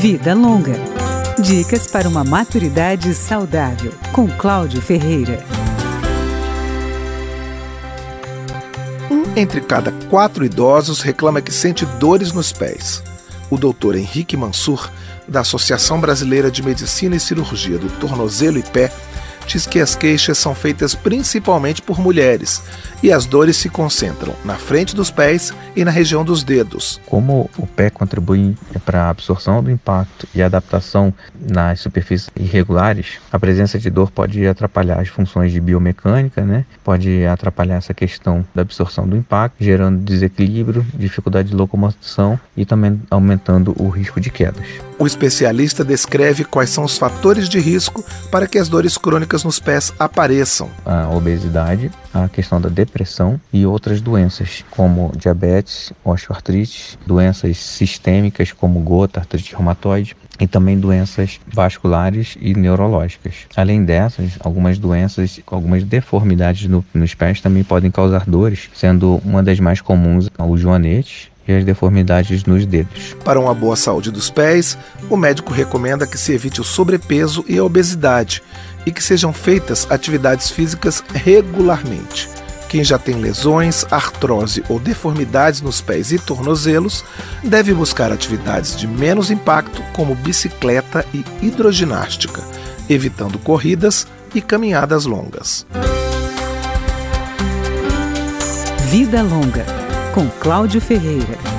Vida Longa. Dicas para uma maturidade saudável, com Cláudio Ferreira. Um entre cada quatro idosos reclama que sente dores nos pés. O doutor Henrique Mansur, da Associação Brasileira de Medicina e Cirurgia do Tornozelo e Pé, diz que as queixas são feitas principalmente por mulheres e as dores se concentram na frente dos pés e na região dos dedos. Como o pé contribui para a absorção do impacto e adaptação nas superfícies irregulares, a presença de dor pode atrapalhar as funções de biomecânica, né? pode atrapalhar essa questão da absorção do impacto, gerando desequilíbrio, dificuldade de locomoção e também aumentando o risco de quedas. O especialista descreve quais são os fatores de risco para que as dores crônicas nos pés apareçam. A obesidade, a questão da depressão e outras doenças, como diabetes, osteoartrite, doenças sistêmicas como gota, artrite reumatoide, e também doenças vasculares e neurológicas. Além dessas, algumas doenças, algumas deformidades no, nos pés também podem causar dores, sendo uma das mais comuns o joanete e as deformidades nos dedos. Para uma boa saúde dos pés, o médico recomenda que se evite o sobrepeso e a obesidade e que sejam feitas atividades físicas regularmente. Quem já tem lesões, artrose ou deformidades nos pés e tornozelos deve buscar atividades de menos impacto, como bicicleta e hidroginástica, evitando corridas e caminhadas longas. Vida Longa, com Cláudio Ferreira.